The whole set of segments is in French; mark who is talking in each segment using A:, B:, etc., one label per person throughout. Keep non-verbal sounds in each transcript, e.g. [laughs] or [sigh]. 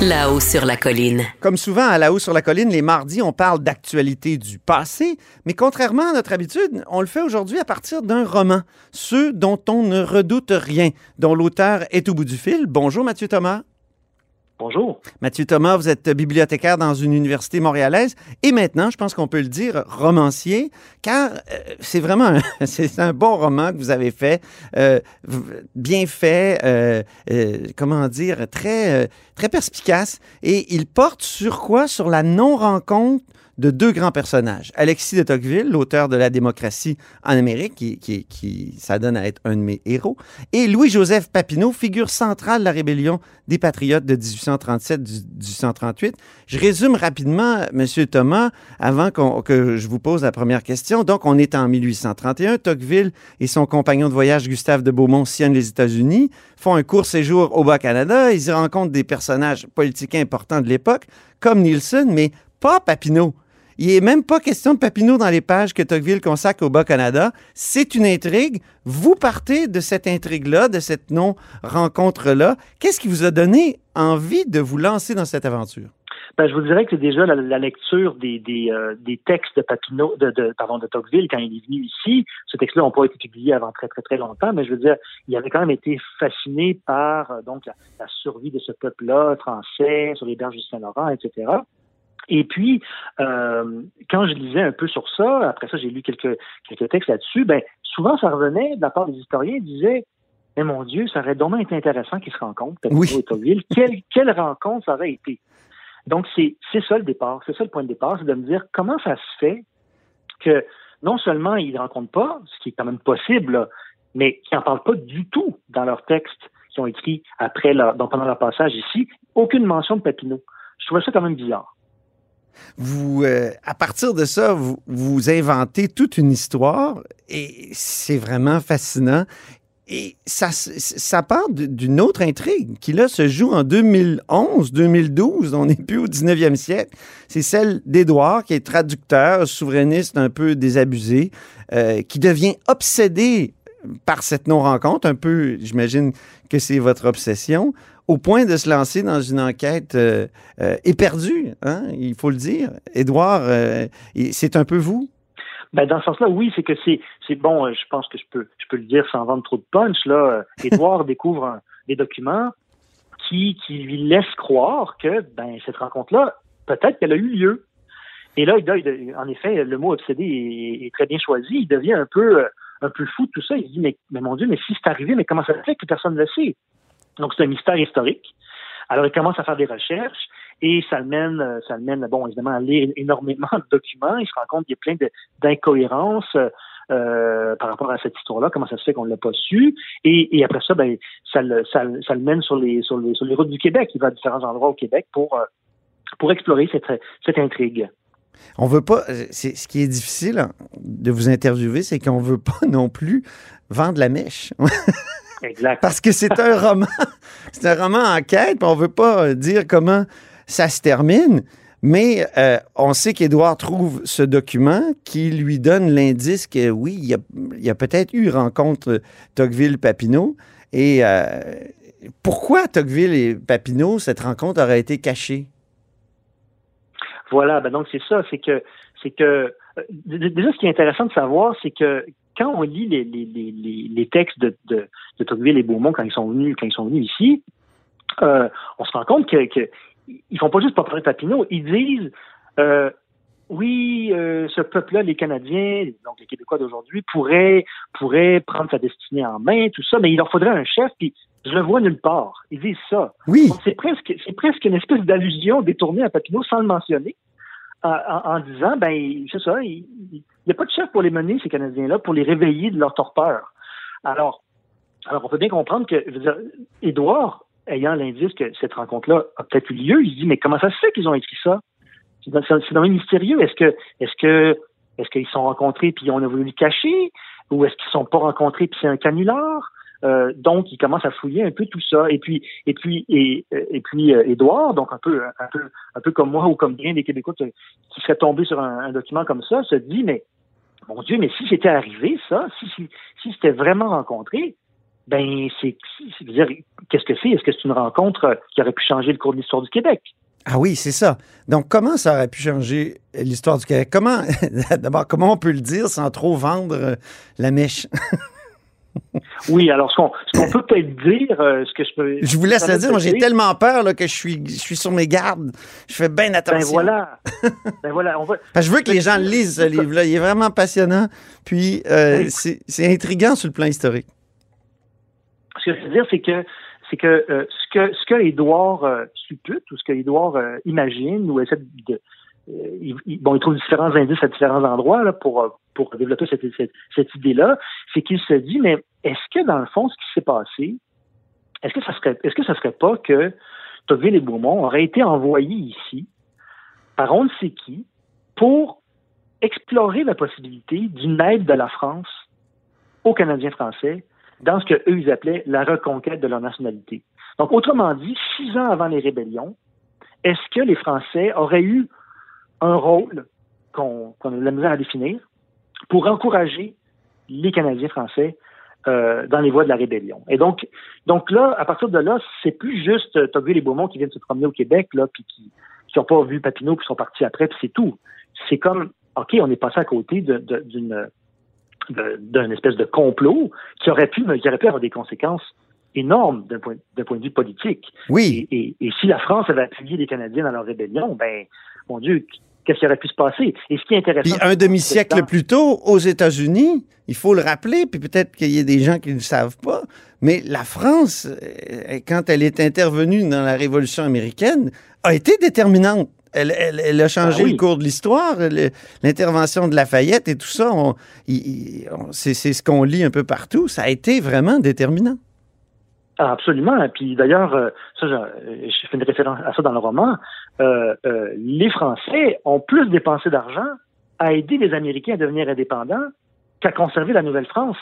A: là-haut sur la colline.
B: Comme souvent à la haut sur la colline, les mardis, on parle d'actualité du passé, mais contrairement à notre habitude, on le fait aujourd'hui à partir d'un roman, ceux dont on ne redoute rien, dont l'auteur est au bout du fil. Bonjour Mathieu Thomas.
C: Bonjour.
B: Mathieu Thomas, vous êtes bibliothécaire dans une université montréalaise et maintenant, je pense qu'on peut le dire, romancier, car euh, c'est vraiment un, [laughs] c'est un bon roman que vous avez fait, euh, bien fait, euh, comment dire, très, très perspicace. Et il porte sur quoi? Sur la non-rencontre de deux grands personnages. Alexis de Tocqueville, l'auteur de La démocratie en Amérique, qui, qui, qui s'adonne à être un de mes héros, et Louis-Joseph Papineau, figure centrale de la rébellion des Patriotes de 1837-1838. Je résume rapidement, Monsieur Thomas, avant que je vous pose la première question. Donc, on est en 1831. Tocqueville et son compagnon de voyage, Gustave de Beaumont, sillonnent les États-Unis, font un court séjour au Bas-Canada. Ils y rencontrent des personnages politiques importants de l'époque, comme Nielsen, mais pas Papineau. Il n'est même pas question de Papineau dans les pages que Tocqueville consacre au Bas-Canada. C'est une intrigue. Vous partez de cette intrigue-là, de cette non-rencontre-là. Qu'est-ce qui vous a donné envie de vous lancer dans cette aventure?
C: Ben, je vous dirais que déjà la, lecture euh, des textes de Papineau, de, de, de Tocqueville quand il est venu ici, ce texte-là n'a pas été publié avant très très très longtemps, mais je veux dire, il avait quand même été fasciné par euh, donc la survie de ce peuple-là français sur les berges du Saint-Laurent, etc. Et puis, euh, quand je lisais un peu sur ça, après ça, j'ai lu quelques, quelques textes là-dessus, ben, souvent, ça revenait de la part des historiens, ils disaient, mais mon Dieu, ça aurait dommage été intéressant qu'ils se rencontrent,
B: Oui.
C: Quelle, quelle rencontre ça aurait été? Donc, c'est ça le départ, c'est ça le point de départ, c'est de me dire comment ça se fait que non seulement ils ne rencontrent pas, ce qui est quand même possible, là, mais qu'ils n'en parlent pas du tout dans leurs textes qui ont écrits après leur, donc pendant leur passage ici, aucune mention de Papineau. Je trouvais ça quand même bizarre.
B: Vous, euh, à partir de ça, vous, inventez toute une histoire et c'est vraiment fascinant. Et ça, ça part d'une autre intrigue qui, là, se joue en 2011, 2012. On n'est plus au 19e siècle. C'est celle d'Édouard, qui est traducteur, souverainiste un peu désabusé, euh, qui devient obsédé par cette non-rencontre. Un peu, j'imagine que c'est votre obsession, au point de se lancer dans une enquête euh, euh, éperdue, hein, il faut le dire. Édouard, euh, c'est un peu vous?
C: Ben, dans ce sens-là, oui, c'est que c'est, c'est bon, je pense que je peux, je peux le dire sans vendre trop de punch, là. Édouard [laughs] découvre un- des documents qui, qui lui laissent croire que, ben, cette rencontre-là, peut-être qu'elle a eu lieu. Et là, il, en effet, le mot obsédé est, est très bien choisi. Il devient un peu, un peu fou de tout ça. Il se dit, mais, mais mon Dieu, mais si c'est arrivé, mais comment ça se fait que personne ne le sait? Donc, c'est un mystère historique. Alors, il commence à faire des recherches et ça le mène, euh, ça le mène, bon, évidemment, à lire énormément de documents. Il se rend compte qu'il y a plein d'incohérences euh, par rapport à cette histoire-là. Comment ça se fait qu'on ne l'a pas su? Et, après ça, ben, ça le, mène sur les, routes du Québec. Il va à différents endroits au Québec pour, euh, explorer cette, intrigue.
B: On veut pas. euh, C'est ce qui est difficile de vous interviewer, c'est qu'on veut pas [laughs] non plus vendre la mèche. [laughs]
C: Exact.
B: Parce que c'est un roman. [laughs] C'est un roman enquête, puis on veut pas euh, dire comment ça se termine. Mais euh, on sait qu'Édouard trouve ce document qui lui donne l'indice que oui, il y a, il a peut-être eu rencontre euh, Tocqueville-Papineau. Et euh, pourquoi Tocqueville et Papineau, cette rencontre aurait été cachée?
C: Voilà, ben donc c'est ça, c'est que c'est que euh, déjà ce qui est intéressant de savoir, c'est que quand on lit les, les, les, les- les textes de, de, de Tocqueville et Beaumont quand ils sont venus quand ils sont venus ici, euh, on se rend compte que, que ils font pas juste pas parler de Papineau, ils disent euh, oui, euh, ce peuple-là, les Canadiens, donc les Québécois d'aujourd'hui, pourraient, pourraient prendre sa destinée en main, tout ça, mais il leur faudrait un chef, puis je le vois nulle part. Ils disent ça.
B: Oui.
C: Donc, C'est presque, c'est presque une espèce d'allusion détournée à Papineau sans le mentionner, en, en- disant, ben, c'est ça, il n'y a pas de chef pour les mener, ces Canadiens-là, pour les réveiller de leur torpeur. Alors, alors on peut bien comprendre que, je veux dire, Édouard, ayant l'indice que cette rencontre-là a peut-être eu lieu, il dit, mais comment ça se fait qu'ils ont écrit ça? C'est dans- le mystérieux. Est-ce que, est-ce que, est-ce qu'ils sont rencontrés puis on a voulu le cacher? Ou est-ce qu'ils sont pas rencontrés puis c'est un canular? Euh, donc, il commence à fouiller un peu tout ça. Et puis, et puis, et, puis, euh, Édouard, donc un peu, un peu, un peu comme moi ou comme bien des Québécois qui seraient tombés sur un, document comme ça, se dit, mais mon Dieu, mais si c'était arrivé ça, si, si, si c'était vraiment rencontré, ben c'est, dire, qu'est-ce que c'est? Est-ce que c'est une rencontre euh, qui aurait pu changer le cours de l'histoire du Québec?
B: Ah oui, c'est ça. Donc, comment ça aurait pu changer l'histoire du Québec? Comment, [laughs] d'abord, comment on peut le dire sans trop vendre euh, la mèche? [laughs]
C: Oui, alors ce qu'on, peut peut-être dire, euh, ce que je peux.
B: Je vous laisse le dire. Moi, j'ai tellement peur là, que je suis, je suis sur mes gardes. Je fais bien
C: Ben
B: attention.
C: voilà. [laughs] ben voilà, on va.
B: Parce que je veux que les gens le lisent, ce livre-là. Il est vraiment passionnant. Puis, euh,
C: Oui.
B: c'est intriguant sur le plan historique.
C: Ce que je veux dire, c'est que c'est que euh, ce que ce que Édouard suppute ou ce que Édouard imagine ou essaie de il- bon, il trouve différents indices à différents endroits euh, pour développer cette, idée-là, c'est qu'il se dit mais est-ce que dans le fond ce qui s'est passé, est-ce que ça serait ça serait pas que Tocqueville et Beaumont auraient été envoyés ici par on ne sait qui pour explorer la possibilité d'une aide de la France aux Canadiens français dans ce que eux ils appelaient la reconquête de leur nationalité? Donc, autrement dit, six ans avant les rébellions, est-ce que les Français auraient eu un rôle qu'on qu'on a de la misère à définir pour encourager les Canadiens français euh, dans les voies de la rébellion. Et donc, donc là, à partir de là, c'est plus juste euh, Tocqueville et Beaumont qui viennent se promener au Québec, là, puis qui n'ont pas vu Papineau, puis sont partis après, puis c'est tout. C'est comme, OK, on est passé à côté de- d'une de- d'un espèce de complot qui aurait pu qui aurait pu avoir des conséquences énormes d'un point, d'un point de vue politique.
B: Oui.
C: Et, et- et si la France avait appuyé les Canadiens dans leur rébellion, ben, mon Dieu, qu'est-ce qui aurait pu se passer? Et ce qui est intéressant.
B: Puis un demi-siècle plus tôt, aux États-Unis, il faut le rappeler, puis peut-être qu'il y a des gens qui ne le savent pas, mais la France, euh, quand elle est intervenue dans la Révolution américaine, a été déterminante. Elle, elle- elle a changé
C: Ah oui.
B: le cours de l'histoire, l'intervention de Lafayette et tout ça. on- on- c'est ce qu'on lit un peu partout. Ça a été vraiment déterminant.
C: Absolument. Et puis d'ailleurs, euh, ça, je, fais une référence à ça dans le roman. Euh, euh, les Français ont plus dépensé d'argent à aider les Américains à devenir indépendants qu'à conserver la Nouvelle-France.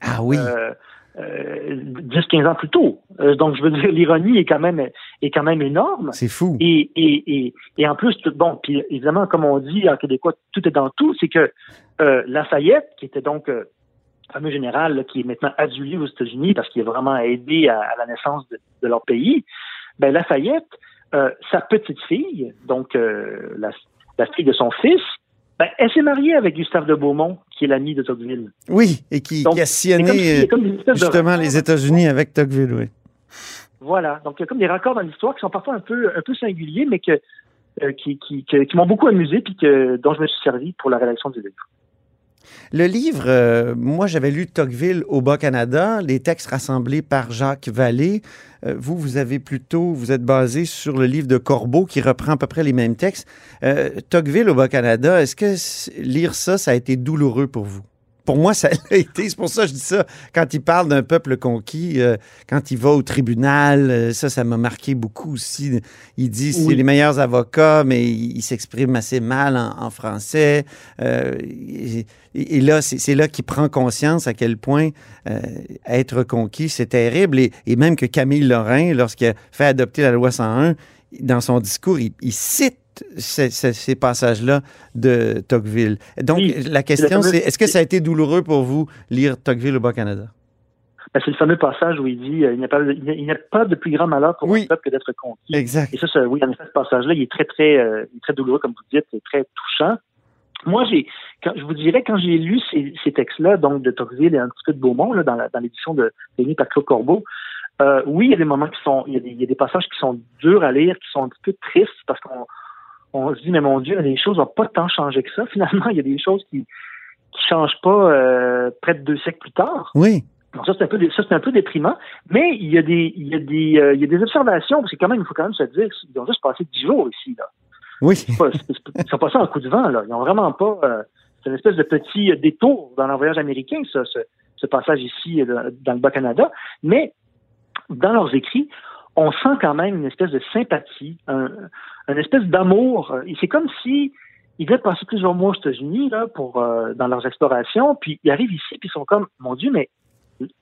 B: Ah oui.
C: Euh, euh, 10-15 ans plus tôt. Donc, je veux dire, l'ironie est quand même est quand même énorme.
B: c'est fou.
C: Et, et, et, et en plus, tout- bon, puis évidemment, comme on dit en québécois, tout est dans tout, c'est que Lafayette, qui était donc fameux général là, qui est maintenant adulé aux États-Unis parce qu'il a vraiment aidé à, à la naissance de, de leur pays, ben Lafayette, euh, sa petite fille, donc euh, la, la fille de son fils, ben, elle s'est mariée avec Gustave de Beaumont, qui est l'ami de Tocqueville.
B: Oui, et qui,
C: Donc,
B: qui a sillonné euh,
C: de
B: justement les États-Unis avec Tocqueville. Oui.
C: Voilà. Donc, il y a comme des raccords dans l'histoire qui sont parfois un peu, un peu singuliers, mais que, euh, qui, qui m'ont beaucoup amusé, puis que, dont je me suis servi pour la rédaction du livre.
B: Le livre, euh, moi j'avais lu Tocqueville au Bas-Canada, les textes rassemblés par Jacques Vallée. Euh, vous, vous avez plutôt, vous êtes basé sur le livre de Corbeau qui reprend à peu près les mêmes textes. Euh, Tocqueville au Bas-Canada, est-ce que lire ça, ça a été douloureux pour vous? Pour moi, ça [laughs] l'a été. C'est pour ça que je dis ça. Quand il parle d'un peuple conquis, euh, quand il va au tribunal, euh, ça, ça m'a marqué beaucoup aussi. Il dit c'est
C: Oui.
B: les meilleurs avocats, mais il, il s'exprime assez mal en, en français. Euh, et, et là, c'est là qu'il prend conscience à quel point euh, être conquis, c'est terrible. Et, et même que Camille Lorrain, lorsqu'il a fait adopter la loi 101, dans son discours, il, il cite ces, ces- ces passages-là de Tocqueville. Donc,
C: Oui,
B: la question, c'est est-ce que ça a été douloureux pour vous lire Tocqueville au Bas-Canada?
C: Ben, c'est le fameux passage où il dit euh, il n'y a, a- pas de plus grand malheur pour
B: Oui.
C: un peuple que d'être conquis.
B: Exact.
C: Et ça, ça, oui, en effet, ce passage-là, il est très, très, euh, très douloureux, comme vous dites, et très touchant. Moi, j'ai, quand, je vous dirais, quand j'ai lu ces, ces textes-là, donc de Tocqueville et un petit peu de Beaumont, là, dans, la- dans l'édition de Denis par Claude Corbeau, euh, oui, il y a des moments qui sont, il y a des, il y a des passages qui sont durs à lire, qui sont un petit peu tristes, parce qu'on on se dit, mais mon Dieu, les choses n'ont pas tant changé que ça. [laughs] Finalement, il y a des choses qui qui changent pas euh, près de deux siècles plus tard.
B: Oui.
C: Donc ça c'est un peu ça c'est un peu déprimant, mais il y a des il y a des euh, il y a des observations parce que quand même il faut quand même se dire ils ont juste passé dix jours ici là.
B: Oui.
C: Pas- Ils sont passés en coup de vent là. Ils ont vraiment pas euh, c'est une espèce de petit détour dans leur voyage américain ça ce, ce passage ici dans le Bas-Canada, mais dans leurs écrits on sent quand même une espèce de sympathie, un, une espèce d'amour. C'est comme si ils devaient passer plusieurs mois aux États-Unis là pour euh, dans leurs explorations, puis ils arrivent ici, puis ils sont comme mon Dieu, mais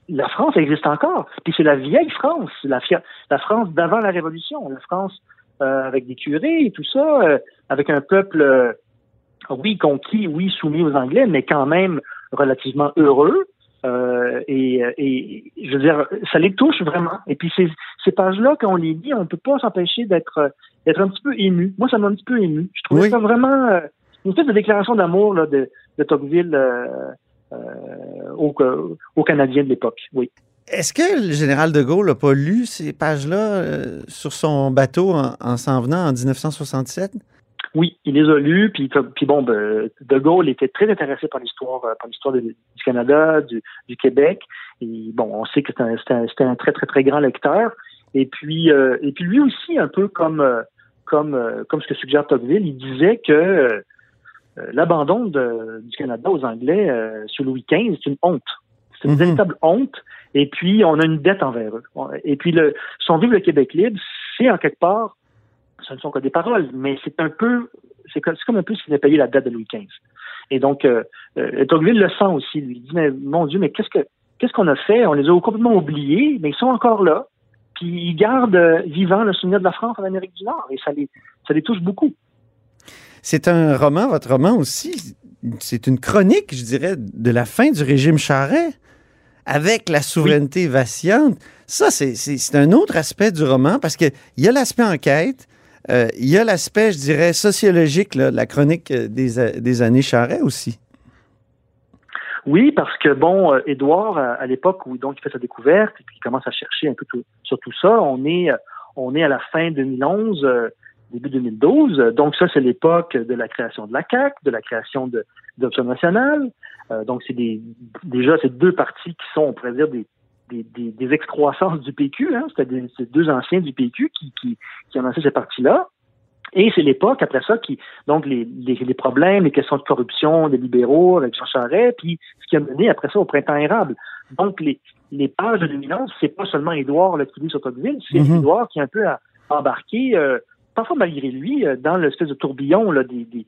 C: la France existe encore. Puis c'est la vieille France, la, la France d'avant la Révolution, la France euh, avec des curés et tout ça, euh, avec un peuple, euh, oui, conquis, oui, soumis aux Anglais, mais quand même relativement heureux. Euh, et, et je veux dire, ça les touche vraiment. Et puis ces, ces pages-là, quand on les lit, on ne peut pas s'empêcher d'être d'être un petit peu ému. Moi, ça m'a un petit peu ému. Je trouvais
B: Oui.
C: ça vraiment euh, une espèce de déclaration d'amour là, de, de Tocqueville euh, euh, aux, aux Canadiens de l'époque. Oui.
B: Est-ce que le général de Gaulle n'a pas lu ces pages-là euh, sur son bateau en s'en venant en 1967?
C: Oui, il les a lus, puis, puis bon, ben, De Gaulle était très intéressé par l'histoire, euh, par l'histoire du Canada, du, du Québec. Et bon, on sait que c'était un, très très très grand lecteur. Et puis, euh, et puis lui aussi, un peu comme euh, comme euh, comme ce que suggère Tocqueville, il disait que euh, l'abandon du Canada aux Anglais euh, sous Louis XV, c'est une honte. C'est une
B: Mhm.
C: véritable honte. Et puis, on a une dette envers eux. Et puis, le, son livre Le Québec libre, c'est en quelque part ce ne sont que des paroles, mais c'est un peu, c'est comme, un peu s'il avait payé la dette de Louis XV. Et donc, euh, euh, le sent aussi. Lui dit, mais mon Dieu, mais qu'est-ce que qu'est-ce qu'on a fait? On les a complètement oubliés, mais ils sont encore là. Puis ils gardent euh, vivant le souvenir de la France en Amérique du Nord, et ça les ça les touche beaucoup.
B: C'est un roman, votre roman aussi, c'est une chronique, je dirais, de la fin du régime Charret, avec la souveraineté vacillante. Ça, c'est un autre aspect du roman, parce qu'il y a l'aspect enquête, euh, il y a l'aspect, je dirais, sociologique, de la chronique euh, des, a- des années Charret aussi.
C: Oui, parce que bon, euh, Édouard, à, l'époque où donc il fait sa découverte et puis il commence à chercher un peu sur tout ça, on est euh, on est à la fin 2011, euh, début 2012. Euh, Donc ça, c'est l'époque de la création de la CAC, de la création de d'Option nationale. Euh, donc c'est déjà c'est deux partis qui sont, on pourrait dire des des, des, des excroissances du PQ. Hein, C'était deux anciens du PQ qui qui qui ont lancé ces partis-là. Et c'est l'époque, après ça, qui, donc, les, les, les problèmes, les questions de corruption des libéraux avec Jean Charest, puis ce qui a mené après ça au printemps érable. Donc, les, les pages de 2011, c'est pas seulement Édouard qui lit sur Tocqueville, c'est
B: Mhm.
C: Édouard qui est un peu embarqué, euh, parfois malgré lui, euh, dans l'espèce de tourbillon là, des, des,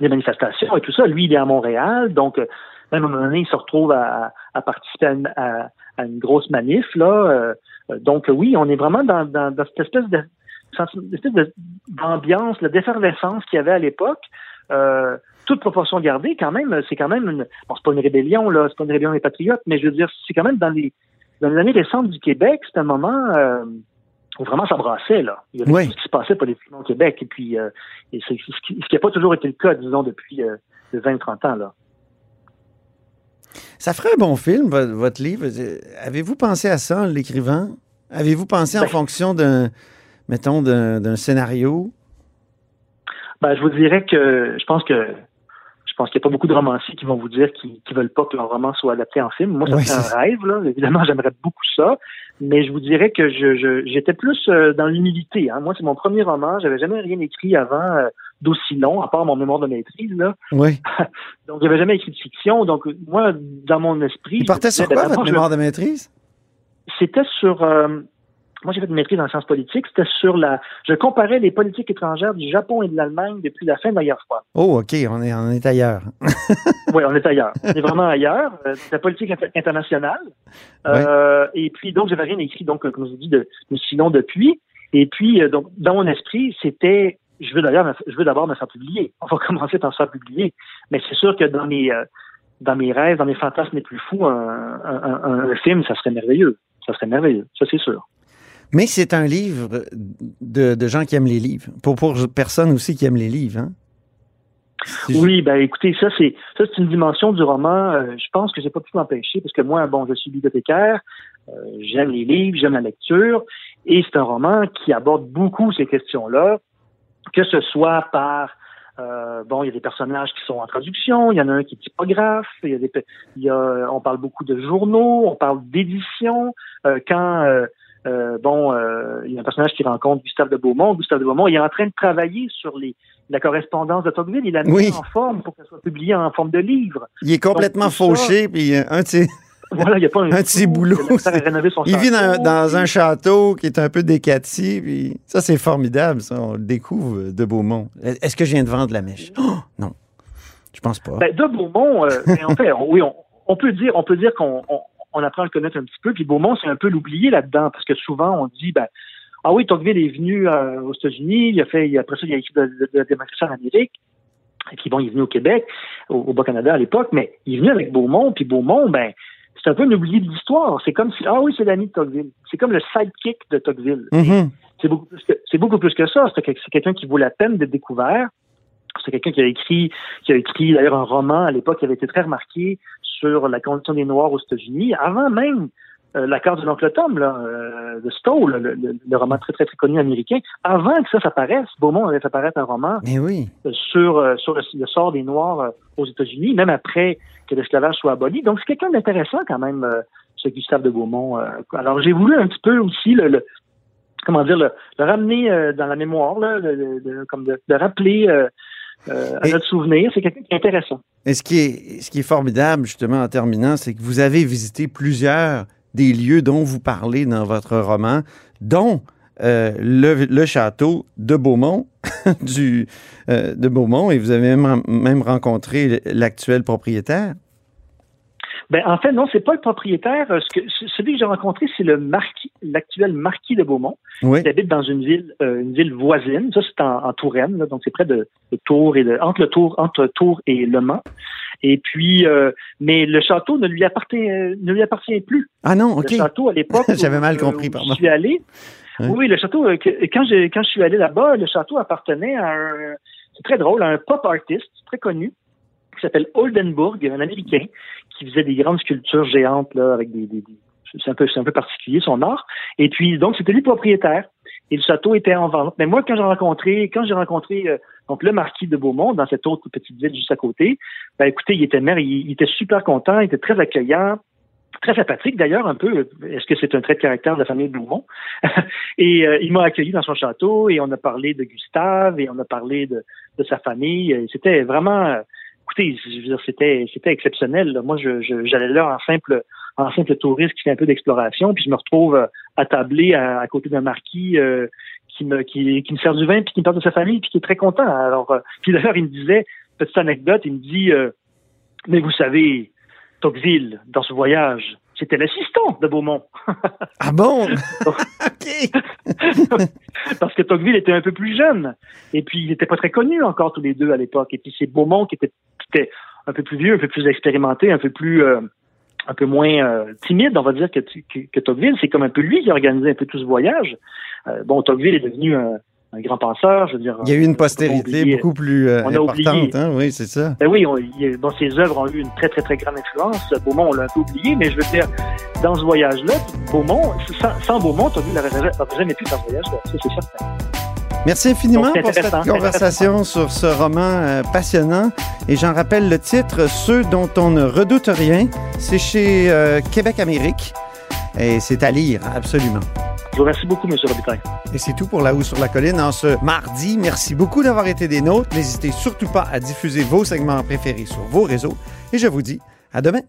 C: des manifestations et tout ça. Lui, il est à Montréal, donc, euh, même à un moment donné, il se retrouve à, à participer à une, à- à une grosse manif, là. euh, donc, oui, on est vraiment dans, dans, dans cette espèce de d'ambiance, la d'effervescence qu'il y avait à l'époque, euh, toute proportion gardée, quand même, c'est quand même une, bon, c'est pas une rébellion, là, c'est pas une rébellion des patriotes, mais je veux dire, c'est quand même dans les, dans les années récentes du Québec, c'est un moment, euh, où vraiment ça brassait, là. Il y avait
B: Oui.
C: tout ce qui se passait politiquement au Québec, et puis, euh, et ce qui n'a pas toujours été le cas, disons, depuis euh, 20-30 ans, là.
B: Ça ferait un bon film, vo- votre livre. Avez-vous pensé à ça en l'écrivant? Avez-vous pensé en
C: Ben-
B: fonction d'un, mettons, d'un scénario?
C: Ben, je vous dirais que je pense que je pense qu'il n'y a pas beaucoup de romanciers qui vont vous dire qu'ils ne veulent pas que leur roman soit adapté en film. Moi, ça
B: Oui, c'est
C: un rêve, là. Évidemment, [laughs] j'aimerais beaucoup ça. Mais je vous dirais que je, je- j'étais plus euh, dans l'humilité. Hein. Moi, c'est mon premier roman. J'avais jamais rien écrit avant euh, d'aussi long, à part mon mémoire de maîtrise. Là.
B: Oui. [laughs]
C: Donc, j'avais jamais écrit de fiction. Donc, moi, dans mon esprit...
B: Il
C: me
B: sur quoi, votre
C: je-
B: mémoire de maîtrise?
C: C'était sur... euh, moi, j'ai fait une maîtrise en sciences politiques. C'était sur la... Je comparais les politiques étrangères du Japon et de l'Allemagne depuis la fin de la guerre froide.
B: Oh, OK, on est, on est ailleurs. [laughs]
C: Oui, on est ailleurs. On est vraiment ailleurs. Euh, C'est la politique inter- internationale. Euh, Et puis, donc, j'avais rien écrit, donc, euh, comme je vous dis, de, de si long depuis. Et puis, euh, donc, dans mon esprit, c'était, je veux d'ailleurs, je veux d'abord me faire publier. On va [laughs] commencer par se faire publier. Mais c'est sûr que dans mes, euh, dans mes rêves, dans mes fantasmes les plus fous, un, un, un- un film, ça serait merveilleux. Ça serait merveilleux. Ça, c'est sûr.
B: Mais c'est un livre de, de gens qui aiment les livres. Pour, pour personnes aussi qui aiment les livres. Hein?
C: Oui, ben écoutez, ça c'est ça c'est une dimension du roman. euh, je pense que j'ai pas pu m'empêcher parce que moi, bon, je suis bibliothécaire, euh, j'aime les livres, j'aime la lecture, et c'est un roman qui aborde beaucoup ces questions-là. Que ce soit par euh, bon, il y a des personnages qui sont en traduction, il y en a un qui est typographe, il y a des, il y a, on parle beaucoup de journaux, on parle d'édition. Euh, quand euh, euh, bon, euh, il y a un personnage qui rencontre Gustave de Beaumont. Gustave de Beaumont, il est en train de travailler sur les, la correspondance de Tocqueville. Il l'a mis
B: Oui.
C: en forme pour qu'elle soit publiée en forme de livre.
B: Il est complètement fauché, puis euh, un de ses- [laughs]
C: Voilà, il n'y a pas un, sou,
B: boulots,
C: il son
B: vit dans, un château qui est un peu décati, puis ça, c'est formidable, ça. On le découvre de Beaumont. Est-ce que je viens de vendre la mèche? Oh, non, je pense pas.
C: Ben, de Beaumont, euh, en fait, on- oui, on, on peut dire, on peut dire qu'on on, on apprend à le connaître un petit peu. Puis Beaumont, c'est un peu l'oublié là-dedans, parce que souvent on dit, ben, ah oui, Tocqueville est venu euh, aux États-Unis, il a fait, après ça, il a écrit de, de, de la démocratie en Amérique. Puis bon, il est venu au Québec, au, au Bas-Canada à l'époque, mais il est venu avec Beaumont, puis Beaumont, ben, c'est un peu un oublié de l'histoire. C'est comme si, ah oui, c'est l'ami de Tocqueville. C'est comme le sidekick de Tocqueville.
B: Mhm.
C: C'est beaucoup plus que c'est beaucoup plus que ça. C'est quelqu'un qui vaut la peine d'être découvert. C'est quelqu'un qui a écrit qui a écrit d'ailleurs un roman à l'époque qui avait été très remarqué sur la condition des Noirs aux États-Unis, avant même euh, l'accord de l'oncle Tom, là, euh, de Stowe, le, le- le roman très très très connu américain. Avant que ça s'apparaisse, Beaumont avait fait apparaître un roman
B: Mais oui.
C: euh, sur euh, sur le, le sort des Noirs euh, aux États-Unis, même après que l'esclavage soit aboli. Donc c'est quelqu'un d'intéressant quand même, euh, ce Gustave de Beaumont. alors j'ai voulu un petit peu aussi le, le- comment dire le, ramener euh, dans la mémoire, là, le- comme de, de rappeler euh, euh, à
B: Et-
C: notre souvenir. C'est quelqu'un qui est intéressant.
B: Et ce qui est, ce qui est formidable, justement, en terminant, c'est que vous avez visité plusieurs des lieux dont vous parlez dans votre roman, dont euh, le, le château de Beaumont, [laughs] du, euh, de Beaumont, et vous avez même, même rencontré l'actuel propriétaire?
C: Ben, en fait, non, c'est pas le propriétaire. Euh, Ce que, c- celui que j'ai rencontré, c'est le marquis, l'actuel marquis de Beaumont.
B: Oui.
C: Il habite dans une ville, euh, une ville voisine. Ça, c'est en, en Touraine, là, donc c'est près de, de Tours et de, entre le Tour, entre Tours et Le Mans. Et puis, euh, mais le château ne lui appartient, euh, ne lui appartient plus.
B: Ah non, OK.
C: Le château à l'époque. [laughs]
B: J'avais mal
C: euh,
B: compris, pardon.
C: Je suis allé. Oui, le château. quand je quand je suis allé là-bas, le château appartenait à un. C'est très drôle, à un pop artiste très connu qui s'appelle Oldenburg, un Américain qui faisait des grandes sculptures géantes là avec des. des- des- c'est un peu c'est un peu particulier son art. Et puis donc c'était lui propriétaire. Et le château était en vente. Mais moi, quand j'ai rencontré, quand j'ai rencontré euh, donc le marquis de Beaumont dans cette autre petite ville juste à côté, ben écoutez, il était maire, il, était super content, il était très accueillant, très sympathique d'ailleurs un peu. Est-ce que c'est un trait de caractère de la famille Beaumont? [laughs] Et euh, il m'a accueilli dans son château et on a parlé de Gustave et on a parlé de, de sa famille. C'était vraiment, écoutez, c'était c'était exceptionnel. Moi, je, je- j'allais là en simple en simple touriste qui fait un peu d'exploration, puis je me retrouve euh, attablé à, à côté d'un marquis euh, qui me qui, qui me sert du vin puis qui me parle de sa famille puis qui est très content. Alors, euh, puis d'ailleurs, il me disait petite anecdote, il me dit, euh, mais vous savez, Tocqueville dans ce voyage, c'était l'assistant de Beaumont. [laughs]
B: Ah bon? [laughs] OK. [laughs]
C: parce que Tocqueville était un peu plus jeune. Et puis, ils n'étaient pas très connus encore tous les deux à l'époque. Et puis, c'est Beaumont qui était, qui était un peu plus vieux, un peu plus expérimenté, un peu plus, euh, un peu moins euh, timide, on va dire, que, que, que Tocqueville. C'est comme un peu lui qui a organisé un peu tout ce voyage. Euh, bon, Tocqueville est devenu un, un grand penseur, je veux dire.
B: Il y a eu une postérité beaucoup plus euh,
C: on
B: importante, hein? Oui, c'est ça.
C: Ben oui, on, il- bon, ses œuvres ont eu une très, très, très grande influence. Beaumont, on l'a un peu oublié, mais je veux dire, dans ce voyage-là, Beaumont, sans, sans Beaumont, Tocqueville n'aurait jamais pu faire ce voyage-là. Ça, c'est certain.
B: Merci infiniment
C: Donc,
B: pour cette conversation sur ce roman euh, passionnant. Et j'en rappelle le titre, Ceux dont on ne redoute rien. C'est chez euh, Québec Amérique. Et c'est à lire, absolument.
C: Je vous remercie beaucoup, M. Robitaille.
B: Et c'est tout pour La Haut sur la Colline en ce mardi. Merci beaucoup d'avoir été des nôtres. N'hésitez surtout pas à diffuser vos segments préférés sur vos réseaux. Et je vous dis à demain.